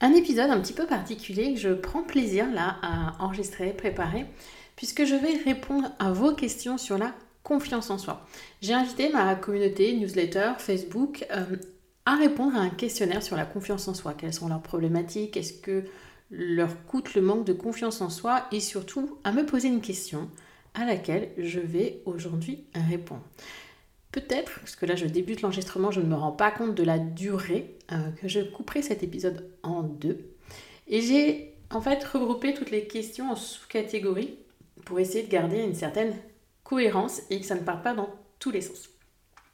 un épisode un petit peu particulier je prends plaisir là à enregistrer, préparer, puisque je vais répondre à vos questions sur la confiance en soi. J'ai invité ma communauté newsletter Facebook euh, à répondre à un questionnaire sur la confiance en soi. Quelles sont leurs problématiques? Est-ce que leur coûte le manque de confiance en soi? Et surtout à me poser une question à laquelle je vais aujourd'hui répondre. Peut-être, parce que là je débute l'enregistrement, je ne me rends pas compte de la durée, euh, que je couperai cet épisode en deux. Et j'ai en fait regroupé toutes les questions en sous-catégories pour essayer de garder une certaine cohérence et que ça ne parte pas dans tous les sens.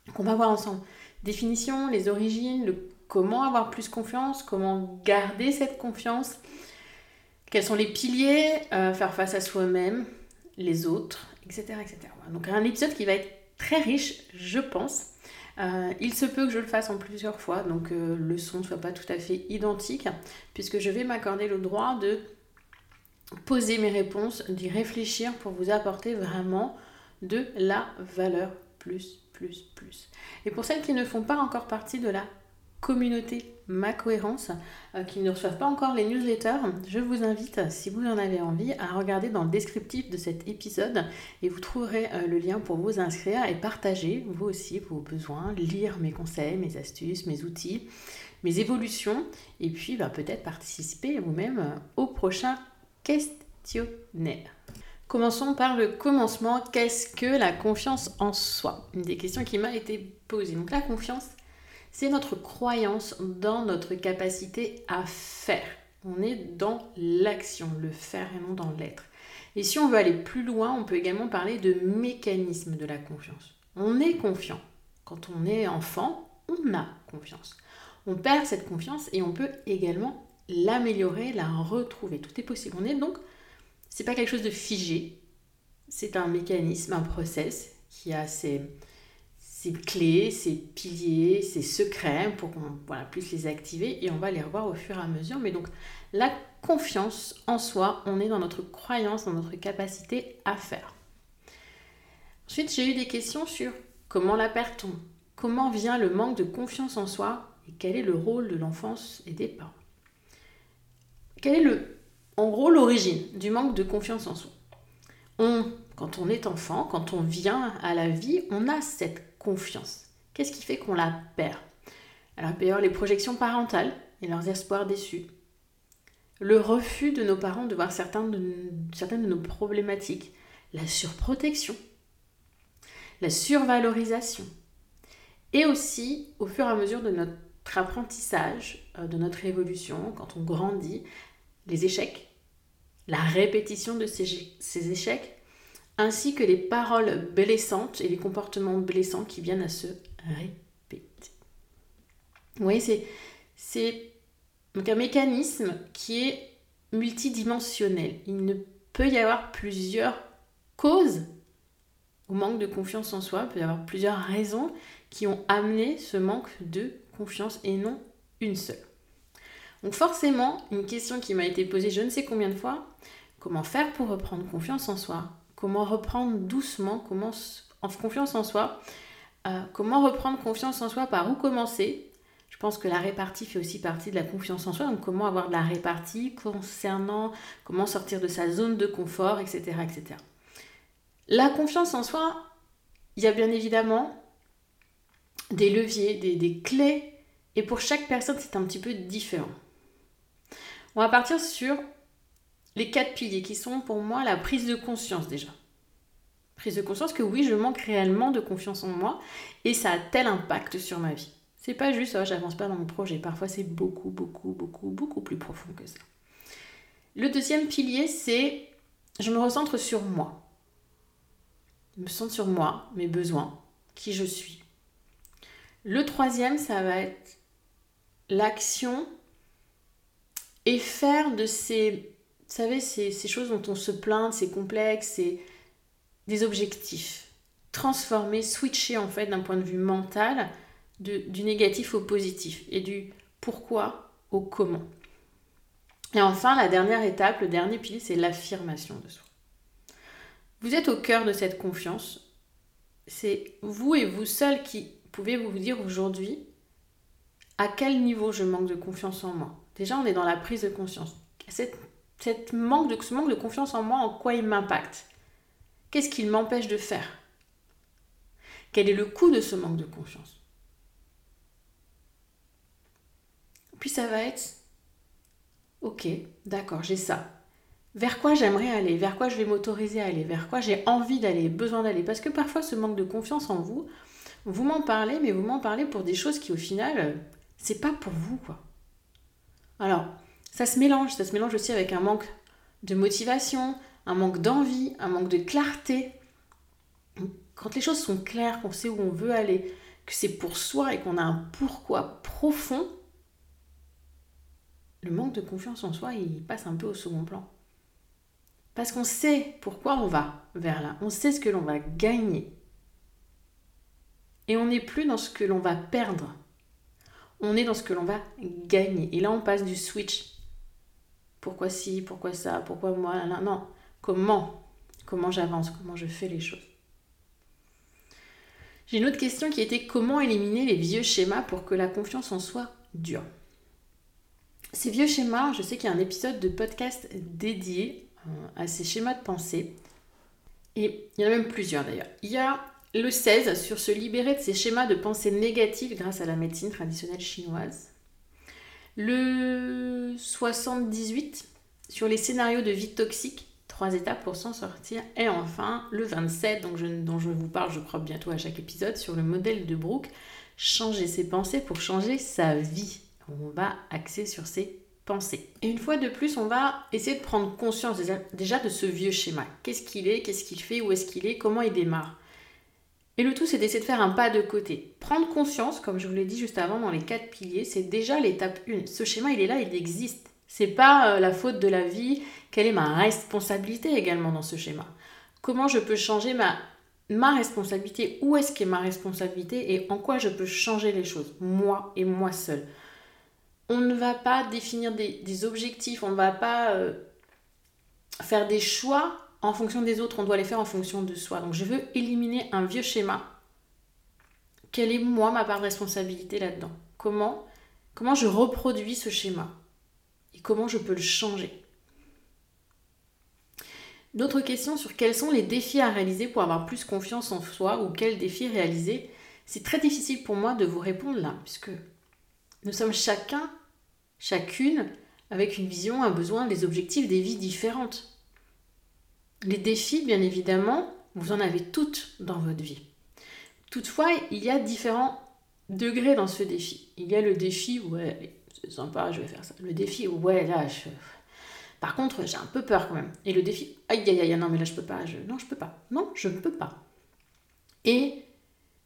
Donc on va voir ensemble définition, les origines, le comment avoir plus confiance, comment garder cette confiance, quels sont les piliers, euh, faire face à soi-même, les autres, etc., etc. Donc un épisode qui va être très riche, je pense. Euh, il se peut que je le fasse en plusieurs fois, donc euh, le son ne soit pas tout à fait identique, puisque je vais m'accorder le droit de poser mes réponses, d'y réfléchir pour vous apporter vraiment de la valeur plus, plus, plus. Et pour celles qui ne font pas encore partie de la communauté Ma Cohérence, euh, qui ne reçoivent pas encore les newsletters, je vous invite, si vous en avez envie, à regarder dans le descriptif de cet épisode et vous trouverez euh, le lien pour vous inscrire et partager vous aussi vos besoins, lire mes conseils, mes astuces, mes outils, mes évolutions et puis bah, peut-être participer vous-même euh, au prochain questionnaire. Commençons par le commencement. Qu'est-ce que la confiance en soi? Une des questions qui m'a été posée. Donc la confiance, c'est notre croyance dans notre capacité à faire. On est dans l'action, le faire et non dans l'être. Et si on veut aller plus loin, on peut également parler de mécanisme de la confiance. On est confiant. Quand on est enfant, on a confiance. On perd cette confiance et on peut également l'améliorer, la retrouver. Tout est possible. On est donc, c'est pas quelque chose de figé. C'est un mécanisme, un process qui a ses, ses clés, ses piliers, ses secrets pour qu'on voilà, puisse les activer et on va les revoir au fur et à mesure. Mais donc la confiance en soi, on est dans notre croyance, dans notre capacité à faire. Ensuite, j'ai eu des questions sur comment la perd-on? Comment vient le manque de confiance en soi et quel est le rôle de l'enfance et des parents? Quel est le, en gros l'origine du manque de confiance en soi? On, Quand on est enfant, quand on vient à la vie, on a cette confiance. Qu'est-ce qui fait qu'on la perd? Alors, il les projections parentales et leurs espoirs déçus. Le refus de nos parents de voir certaines de, certaines de nos problématiques. La surprotection. La survalorisation. Et aussi, au fur et à mesure de notre apprentissage, euh, de notre évolution, quand on grandit, les échecs, la répétition de ces échecs, ainsi que les paroles blessantes et les comportements blessants qui viennent à se répéter. Vous voyez, c'est, un mécanisme qui est multidimensionnel. Il ne peut y avoir plusieurs causes au manque de confiance en soi, il peut y avoir plusieurs raisons qui ont amené ce manque de confiance et non une seule. Donc forcément, une question qui m'a été posée je ne sais combien de fois, comment faire pour reprendre confiance en soi? Comment reprendre doucement, comment en confiance en soi, euh, comment reprendre confiance en soi, par où commencer, pense que la répartie fait aussi partie de la confiance en soi. Donc comment avoir de la répartie concernant comment sortir de sa zone de confort, etc. etc. La confiance en soi, il y a bien évidemment des leviers, des, des clés, et pour chaque personne, c'est un petit peu différent. On va partir sur les quatre piliers qui sont pour moi la prise de conscience déjà. Prise de conscience que oui, je manque réellement de confiance en moi et ça a tel impact sur ma vie. C'est pas juste, oh, j'avance pas dans mon projet. Parfois, c'est beaucoup, beaucoup, beaucoup, beaucoup plus profond que ça. Le deuxième pilier, c'est je me recentre sur moi. Je me centre sur moi, mes besoins, qui je suis. Le troisième, ça va être l'action et faire de ces savez, ces, ces choses dont on se plaint, ces complexes, c'est des objectifs. Transformer, switcher en fait d'un point de vue mental du négatif au positif et du pourquoi au comment. Et enfin, la dernière étape, le dernier pilier, c'est l'affirmation de soi. Vous êtes au cœur de cette confiance. C'est vous et vous seul qui pouvez vous dire aujourd'hui à quel niveau je manque de confiance en moi. Déjà, on est dans la prise de conscience. Ce manque de confiance en moi, en quoi il m'impacte? Qu'est-ce qu'il m'empêche de faire? Quel est le coût de ce manque de confiance? Puis ça va être, ok, d'accord, j'ai ça. Vers quoi j'aimerais aller? Vers quoi je vais m'autoriser à aller? Vers quoi j'ai envie d'aller, besoin d'aller? Parce que parfois ce manque de confiance en vous, vous m'en parlez, mais vous m'en parlez pour des choses qui au final, c'est pas pour vous. Alors, ça se mélange, ça se mélange aussi avec un manque de motivation, un manque d'envie, un manque de clarté. Quand les choses sont claires, qu'on sait où on veut aller, que c'est pour soi et qu'on a un pourquoi profond, le manque de confiance en soi, il passe un peu au second plan. Parce qu'on sait pourquoi on va vers là, on sait ce que l'on va gagner. Et on n'est plus dans ce que l'on va perdre. On est dans ce que l'on va gagner. Et là, on passe du switch pourquoi si, pourquoi ça, pourquoi moi, non, non. Comment? Comment j'avance, comment je fais les choses. J'ai une autre question qui était comment éliminer les vieux schémas pour que la confiance en soi dure? Ces vieux schémas, je sais qu'il y a un épisode de podcast dédié euh, à ces schémas de pensée. Et il y en a même plusieurs d'ailleurs. Il y a le 16 sur se libérer de ces schémas de pensée négatifs grâce à la médecine traditionnelle chinoise. Le 78 sur les scénarios de vie toxique, trois étapes pour s'en sortir. Et enfin, le 27, donc dont je vous parle, je crois, bientôt à chaque épisode, sur le modèle de Brooke, changer ses pensées pour changer sa vie. On va axer sur ses pensées. Et une fois de plus, on va essayer de prendre conscience déjà de ce vieux schéma. Qu'est-ce qu'il est, qu'est-ce qu'il fait, où est-ce qu'il est, comment il démarre. Et le tout, c'est d'essayer de faire un pas de côté. Prendre conscience, comme je vous l'ai dit juste avant dans les quatre piliers, c'est déjà l'étape 1. Ce schéma, il est là, il existe. C'est pas euh, la faute de la vie. Quelle est ma responsabilité également dans ce schéma Comment je peux changer ma, responsabilité? Où est-ce qu'est ma responsabilité? Et en quoi je peux changer les choses? Moi et moi seul. On ne va pas définir des, objectifs, on ne va pas euh, faire des choix en fonction des autres, on doit les faire en fonction de soi. Donc je veux éliminer un vieux schéma. Quelle est moi ma part de responsabilité là-dedans? Comment comment je reproduis ce schéma? Et comment je peux le changer? D'autres questions sur quels sont les défis à réaliser pour avoir plus confiance en soi ou quels défis réaliser? C'est très difficile pour moi de vous répondre là, puisque nous sommes chacun, chacune, avec une vision, un besoin, des objectifs, des vies différentes. Les défis, bien évidemment, vous en avez toutes dans votre vie. Toutefois, il y a différents degrés dans ce défi. Il y a le défi, ouais, c'est sympa, je vais faire ça. Le défi, ouais, là, je... Par contre, j'ai un peu peur quand même. Et le défi, aïe, aïe, aïe, non, mais là, je peux pas. Je... Non, je peux pas. Non, je ne peux pas. Et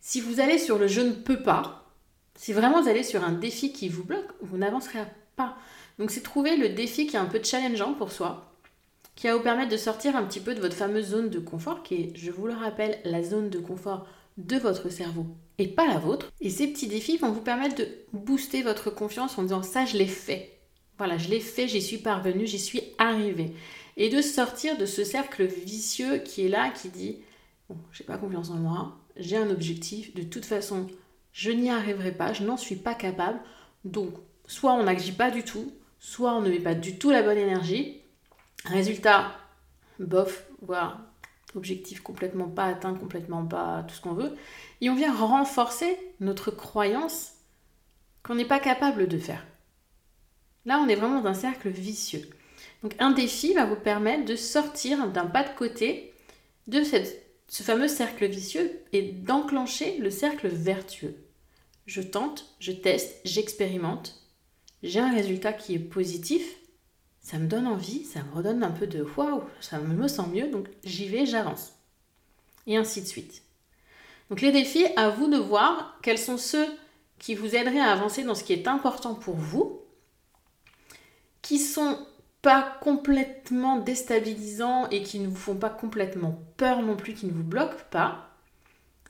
si vous allez sur le je ne peux pas, si vraiment vous allez sur un défi qui vous bloque, vous n'avancerez pas. Donc, c'est trouver le défi qui est un peu challengeant pour soi qui va vous permettre de sortir un petit peu de votre fameuse zone de confort, qui est, je vous le rappelle, la zone de confort de votre cerveau et pas la vôtre. Et ces petits défis vont vous permettre de booster votre confiance en disant ça, je l'ai fait. Voilà, je l'ai fait, j'y suis parvenu, j'y suis arrivé. Et de sortir de ce cercle vicieux qui est là, qui dit bon, j'ai pas confiance en moi, j'ai un objectif, de toute façon, je n'y arriverai pas, je n'en suis pas capable. Donc, soit on n'agit pas du tout, soit on ne met pas du tout la bonne énergie. Résultat, bof, voilà, objectif complètement pas atteint, complètement pas tout ce qu'on veut. Et on vient renforcer notre croyance qu'on n'est pas capable de faire. Là, on est vraiment dans un cercle vicieux. Donc un défi va vous permettre de sortir d'un pas de côté de ce fameux cercle vicieux et d'enclencher le cercle vertueux. Je tente, je teste, j'expérimente, j'ai un résultat qui est positif, ça me donne envie, ça me redonne un peu de waouh, ça me sent mieux, donc j'y vais, j'avance. Et ainsi de suite. Donc les défis, à vous de voir quels sont ceux qui vous aideraient à avancer dans ce qui est important pour vous, qui sont pas complètement déstabilisants et qui ne vous font pas complètement peur non plus, qui ne vous bloquent pas,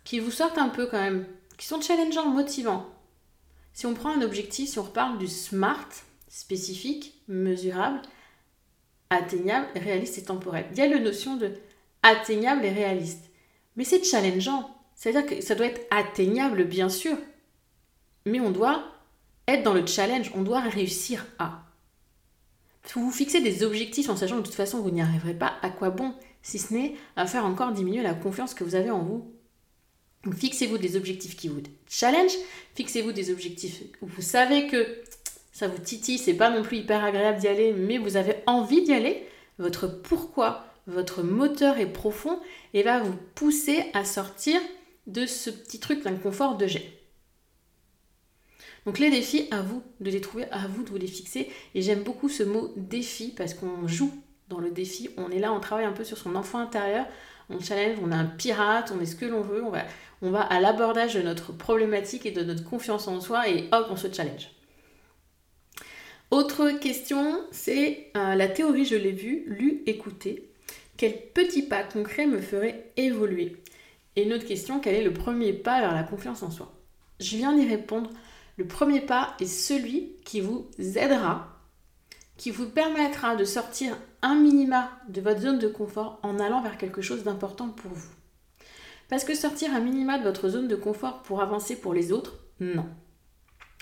qui vous sortent un peu quand même, qui sont challengeants, motivants. Si on prend un objectif, si on reparle du SMART, spécifique, mesurable, atteignable, réaliste et temporel. Il y a la notion de atteignable et réaliste. Mais c'est challengeant. C'est-à-dire que ça doit être atteignable, bien sûr. Mais on doit être dans le challenge, on doit réussir à. Si vous fixez des objectifs en sachant que de toute façon vous n'y arriverez pas, à quoi bon Si ce n'est à faire encore diminuer la confiance que vous avez en vous? fixez-vous des objectifs qui vous challenge, fixez-vous des objectifs où vous savez que ça vous titille, c'est pas non plus hyper agréable d'y aller, mais vous avez envie d'y aller. Votre pourquoi, votre moteur est profond et va vous pousser à sortir de ce petit truc d'inconfort de jet. Donc les défis, à vous de les trouver, à vous de vous les fixer. Et j'aime beaucoup ce mot défi parce qu'on joue dans le défi. On est là, on travaille un peu sur son enfant intérieur. On challenge, on est un pirate, on est ce que l'on veut. On va, on va à l'abordage de notre problématique et de notre confiance en soi et hop, on se challenge. Autre question, c'est euh, la théorie, je l'ai vue, lue, écoutée. Quel petit pas concret me ferait évoluer? Et une autre question, quel est le premier pas vers la confiance en soi? Je viens d'y répondre le premier pas est celui qui vous aidera, qui vous permettra de sortir un minima de votre zone de confort en allant vers quelque chose d'important pour vous. Parce que sortir un minima de votre zone de confort pour avancer pour les autres, non.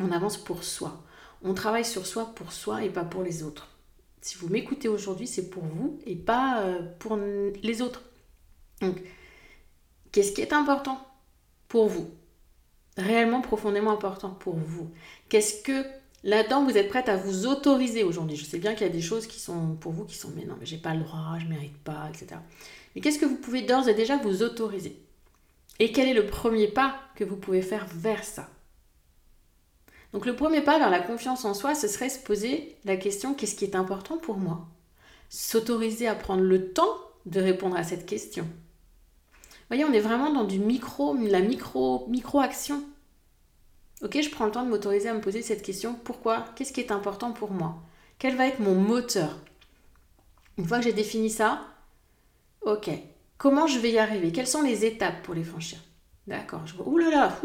On avance pour soi. On travaille sur soi pour soi et pas pour les autres. Si vous m'écoutez aujourd'hui, c'est pour vous et pas euh, pour les autres. Donc, qu'est-ce qui est important pour vous? Réellement profondément important pour vous Qu'est-ce que là-dedans vous êtes prête à vous autoriser aujourd'hui? Je sais bien qu'il y a des choses qui sont pour vous qui sont mais non, mais j'ai pas le droit, je mérite pas, etc. Mais qu'est-ce que vous pouvez d'ores et déjà vous autoriser? Et quel est le premier pas que vous pouvez faire vers ça? Donc le premier pas vers la confiance en soi, ce serait se poser la question qu'est-ce qui est important pour moi? S'autoriser à prendre le temps de répondre à cette question. Voyez, on est vraiment dans du micro, la micro, micro-action. Ok, je prends le temps de m'autoriser à me poser cette question. Pourquoi? Qu'est-ce qui est important pour moi? Quel va être mon moteur? Une fois que j'ai défini ça, ok, comment je vais y arriver? Quelles sont les étapes pour les franchir? D'accord, je vois, là là,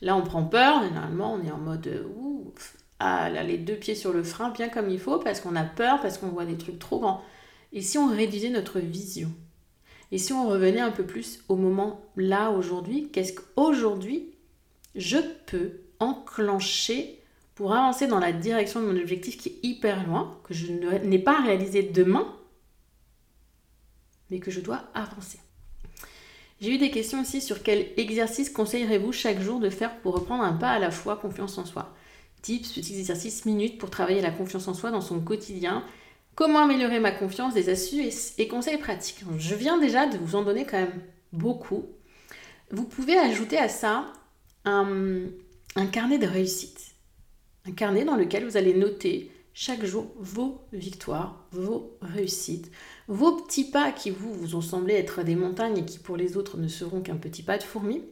là on prend peur, généralement on est en mode, ouh, ah, les deux pieds sur le frein, bien comme il faut, parce qu'on a peur, parce qu'on voit des trucs trop grands. Et si on réduisait notre vision? Et si on revenait un peu plus au moment là, aujourd'hui, qu'est-ce qu'aujourd'hui je peux enclencher pour avancer dans la direction de mon objectif qui est hyper loin, que je n'ai pas réalisé demain, mais que je dois avancer? J'ai eu des questions aussi sur quel exercice conseillerez-vous chaque jour de faire pour reprendre un pas à la fois confiance en soi? Tips, petits exercices minutes pour travailler la confiance en soi dans son quotidien Comment améliorer ma confiance, des astuces et conseils pratiques? Je viens déjà de vous en donner quand même beaucoup. Vous pouvez ajouter à ça un, carnet de réussite. Un carnet dans lequel vous allez noter chaque jour vos victoires, vos réussites, vos petits pas qui vous, vous ont semblé être des montagnes et qui pour les autres ne seront qu'un petit pas de fourmi.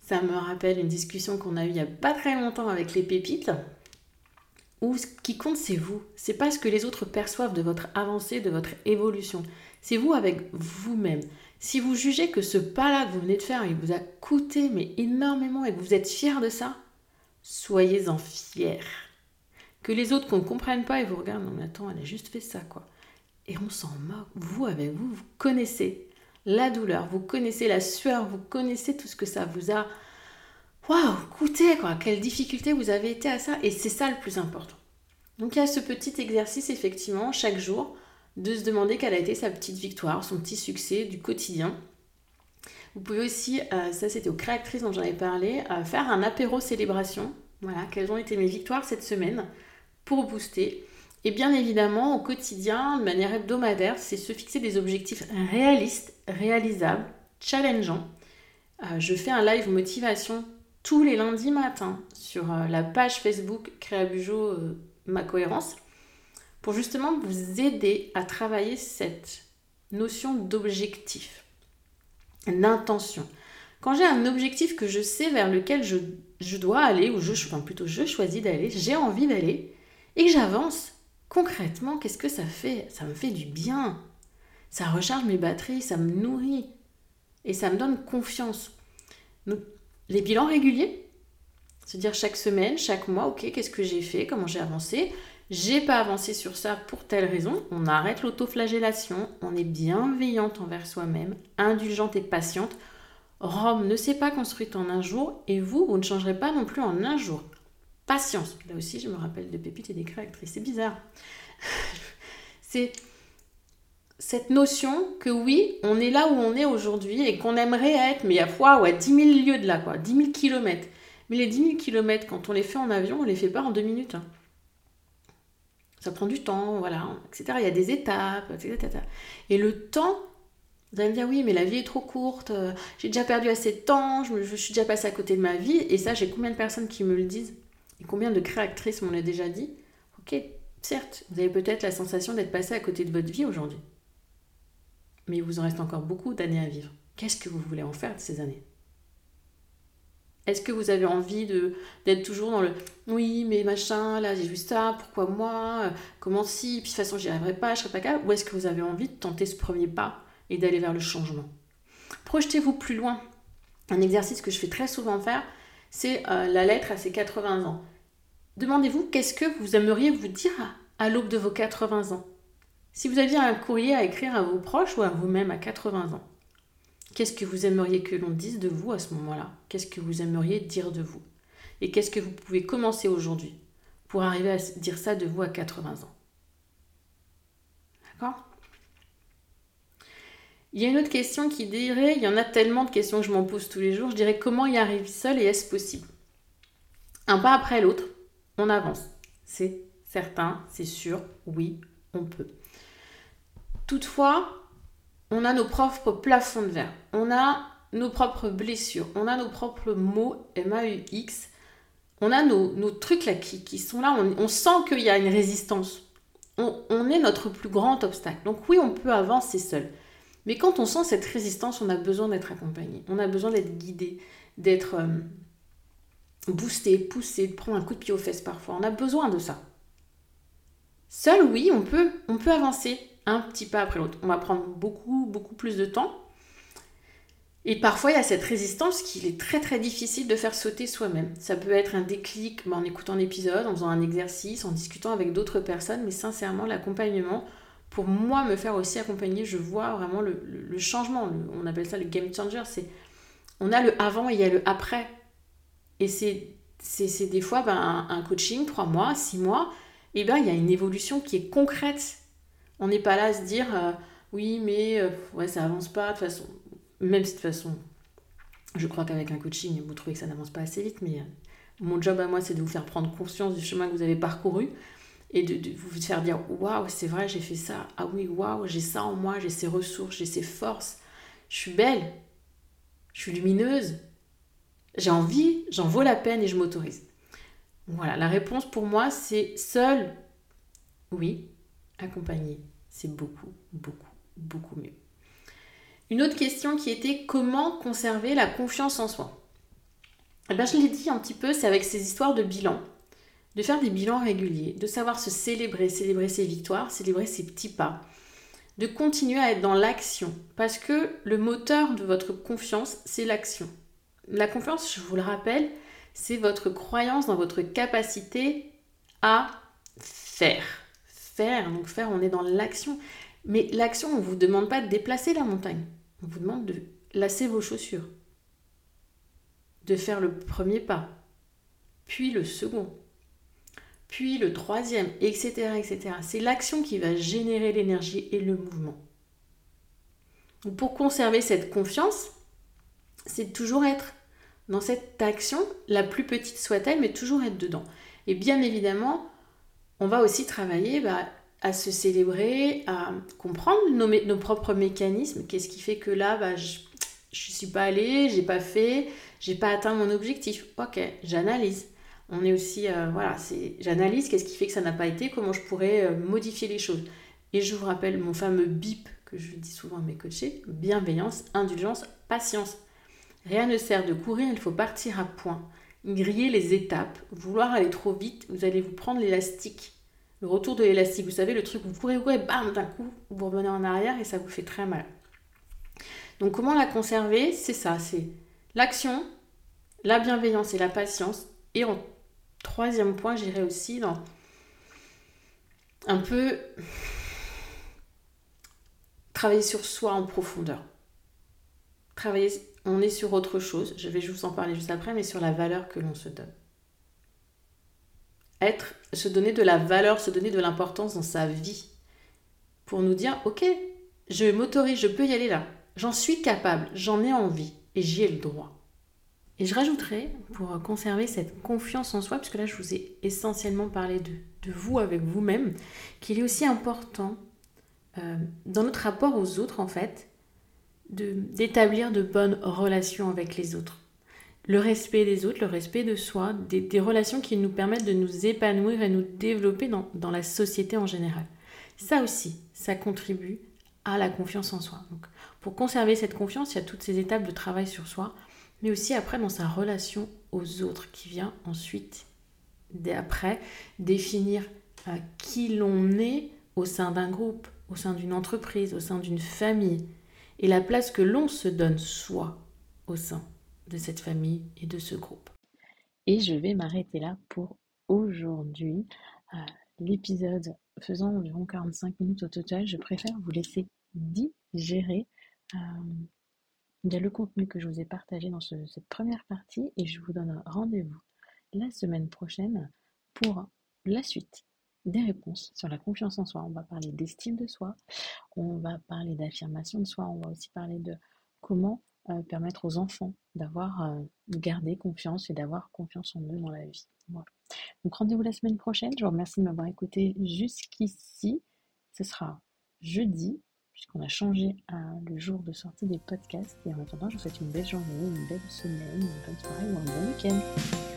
Ça me rappelle une discussion qu'on a eue il n'y a pas très longtemps avec les pépites. Ou ce qui compte, c'est vous. C'est pas ce que les autres perçoivent de votre avancée, de votre évolution. C'est vous avec vous-même. Si vous jugez que ce pas-là que vous venez de faire, il vous a coûté mais énormément et que vous êtes fier de ça, soyez-en fiers. Que les autres ne comprennent pas et vous regardent, non mais attends, elle a juste fait ça quoi. Et on s'en moque. Vous avec vous, vous connaissez la douleur, vous connaissez la sueur, vous connaissez tout ce que ça vous a waouh, écoutez, quoi, quelle difficulté vous avez été à ça. Et c'est ça le plus important. Donc il y a ce petit exercice, effectivement, chaque jour, de se demander quelle a été sa petite victoire, son petit succès du quotidien. Vous pouvez aussi, euh, ça c'était aux créatrices dont j'en ai parlé, euh, faire un apéro célébration. Voilà, quelles ont été mes victoires cette semaine pour booster. Et bien évidemment, au quotidien, de manière hebdomadaire, c'est se fixer des objectifs réalistes, réalisables, challengeants. Euh, je fais un live motivation tous les lundis matins sur la page Facebook Créabujo Ma Cohérence pour justement vous aider à travailler cette notion d'objectif, d'intention. Quand j'ai un objectif que je sais vers lequel je, dois aller, ou je, plutôt je choisis d'aller, j'ai envie d'aller, et que j'avance, concrètement, qu'est-ce que ça fait? Ça me fait du bien. Ça recharge mes batteries, ça me nourrit. Et ça me donne confiance. les bilans réguliers, se dire chaque semaine, chaque mois, ok, qu'est-ce que j'ai fait, comment j'ai avancé, j'ai pas avancé sur ça pour telle raison, on arrête l'autoflagellation, on est bienveillante envers soi-même, indulgente et patiente. Rome ne s'est pas construite en un jour et vous, vous ne changerez pas non plus en un jour. Patience. Là aussi, je me rappelle de Pépite et des créatrices. C'est bizarre. C'est cette notion que oui, on est là où on est aujourd'hui et qu'on aimerait être, mais il y a fois, ouais, 10 000 lieues de là, quoi, 10 000 kilomètres. Mais les 10 000 kilomètres, quand on les fait en avion, on les fait pas en deux minutes. Hein ça prend du temps, voilà, etc. Il y a des étapes, etc. Et le temps, vous allez me dire, oui, mais la vie est trop courte, euh, j'ai déjà perdu assez de temps, je, suis déjà passée à côté de ma vie, et ça, j'ai combien de personnes qui me le disent? Et combien de créatrices m'ont déjà dit Ok, certes, vous avez peut-être la sensation d'être passé à côté de votre vie aujourd'hui, mais il vous en reste encore beaucoup d'années à vivre. Qu'est-ce que vous voulez en faire de ces années? Est-ce que vous avez envie d'être toujours dans le oui, mais machin, là j'ai vu ça, pourquoi moi euh, Comment si Puis de toute façon, j'y arriverai pas, je serai pas capable. Ou est-ce que vous avez envie de tenter ce premier pas et d'aller vers le changement? Projetez-vous plus loin. Un exercice que je fais très souvent faire, c'est euh, la lettre à ses 80 ans. Demandez-vous qu'est-ce que vous aimeriez vous dire à, à l'aube de vos 80 ans? Si vous aviez un courrier à écrire à vos proches ou à vous-même à 80 ans, Qu'est-ce que vous aimeriez que l'on dise de vous à ce moment-là? Qu'est-ce que vous aimeriez dire de vous? Et qu'est-ce que vous pouvez commencer aujourd'hui pour arriver à dire ça de vous à 80 ans? D'accord? Il y a une autre question qui dirait, il y en a tellement de questions que je m'en pose tous les jours, je dirais comment y arriver seul et est-ce possible? Un pas après l'autre, on avance. C'est certain, c'est sûr, oui, on peut. Toutefois, on a nos propres plafonds de verre, on a nos propres blessures, on a nos propres mots M-A-U-X, on a nos, trucs là qui, sont là, on, sent qu'il y a une résistance. On, est notre plus grand obstacle. Donc oui, on peut avancer seul. Mais quand on sent cette résistance, on a besoin d'être accompagné, on a besoin d'être guidé, d'être euh, boosté, poussé, de prendre un coup de pied aux fesses parfois. On a besoin de ça. Seul, oui, on peut, on peut avancer un petit pas après l'autre. On va prendre beaucoup, beaucoup plus de temps. Et parfois, il y a cette résistance qu'il est très très difficile de faire sauter soi-même. Ça peut être un déclic en écoutant l'épisode, en faisant un exercice, en discutant avec d'autres personnes, mais sincèrement, l'accompagnement, pour moi, me faire aussi accompagner, je vois vraiment le, changement. on appelle ça le game changer. C'est, on a le avant et il y a le après. Et c'est, des fois ben, un, coaching, trois mois, six mois, et ben il y a une évolution qui est concrète on n'est pas là à se dire euh, oui, mais euh, ouais, ça avance pas de toute façon. Même si de façon, je crois qu'avec un coaching, vous trouvez que ça n'avance pas assez vite, mais euh, mon job à moi, c'est de vous faire prendre conscience du chemin que vous avez parcouru et de, vous faire dire waouh, c'est vrai, j'ai fait ça. Ah oui, waouh, j'ai ça en moi, j'ai ces ressources, j'ai ces forces. Je suis belle, je suis lumineuse, j'ai envie, j'en vaut la peine et je m'autorise. Voilà, la réponse pour moi, c'est seul, oui, accompagné c'est beaucoup, beaucoup, beaucoup mieux. Une autre question qui était comment conserver la confiance en soi? Eh bien, Je l'ai dit un petit peu, c'est avec ces histoires de bilan, de faire des bilans réguliers, de savoir se célébrer, célébrer ses victoires, célébrer ses petits pas, de continuer à être dans l'action, parce que le moteur de votre confiance, c'est l'action. La confiance, je vous le rappelle, c'est votre croyance dans votre capacité à faire faire. Donc faire, on est dans l'action. Mais l'action, on ne vous demande pas de déplacer la montagne. On vous demande de lasser vos chaussures. de faire le premier pas, puis le second, puis le troisième, etc. etc. C'est l'action qui va générer l'énergie et le mouvement. Pour conserver cette confiance, c'est toujours être dans cette action, la plus petite soit-elle, mais toujours être dedans. Et bien évidemment, on va aussi travailler bah, à se célébrer, à comprendre nos, propres mécanismes. Qu'est-ce qui fait que là, bah, je ne suis pas allée, j'ai pas fait, j'ai pas atteint mon objectif. Ok, j'analyse. On est aussi, euh, voilà, c'est, j'analyse qu'est-ce qui fait que ça n'a pas été, comment je pourrais euh, modifier les choses. Et je vous rappelle mon fameux BIP que je dis souvent à mes coachés, bienveillance, indulgence, patience. Rien ne sert de courir, il faut partir à point. Griller les étapes, vouloir aller trop vite, vous allez vous prendre l'élastique. Le retour de l'élastique, vous savez, le truc, vous courez, courez, bam, d'un coup, vous revenez en arrière et ça vous fait très mal. Donc comment la conserver? C'est ça, c'est l'action, la bienveillance et la patience. Et en troisième point, j'irai aussi dans un peu travailler sur soi en profondeur. Travailler, on est sur autre chose, je vais vous en parler juste après, mais sur la valeur que l'on se donne. Être, se donner de la valeur, se donner de l'importance dans sa vie. Pour nous dire, ok, je m'autorise, je peux y aller là. J'en suis capable, j'en ai envie et j'y ai le droit. Et je rajouterai, pour conserver cette confiance en soi, puisque là je vous ai essentiellement parlé de, vous avec vous-même, qu'il est aussi important euh, dans notre rapport aux autres, en fait, d'établir de, bonnes relations avec les autres. Le respect des autres, le respect de soi, des, relations qui nous permettent de nous épanouir et nous développer dans, dans, la société en général. Ça aussi, ça contribue à la confiance en soi. Donc, pour conserver cette confiance, il y a toutes ces étapes de travail sur soi, mais aussi après dans sa relation aux autres qui vient ensuite, après, définir euh, qui l'on est au sein d'un groupe, au sein d'une entreprise, au sein d'une famille, et la place que l'on se donne soi au sein de cette famille et de ce groupe. Et je vais m'arrêter là pour aujourd'hui. Euh, l'épisode faisant environ 45 minutes au total, je préfère vous laisser digérer euh, le contenu que je vous ai partagé dans cette première partie et je vous donne rendez-vous la semaine prochaine pour la suite des réponses sur la confiance en soi. On va parler d'estime de soi, on va parler d'affirmation de soi, on va aussi parler de comment euh, permettre aux enfants d'avoir, euh, de garder confiance et d'avoir confiance en eux dans la vie. Donc rendez-vous la semaine prochaine. Je vous remercie de m'avoir écouté jusqu'ici. Ce sera jeudi, puisqu'on a changé euh, le jour de sortie des podcasts. Et en attendant, je vous souhaite une belle journée, une belle semaine, une bonne soirée ou un bon week-end.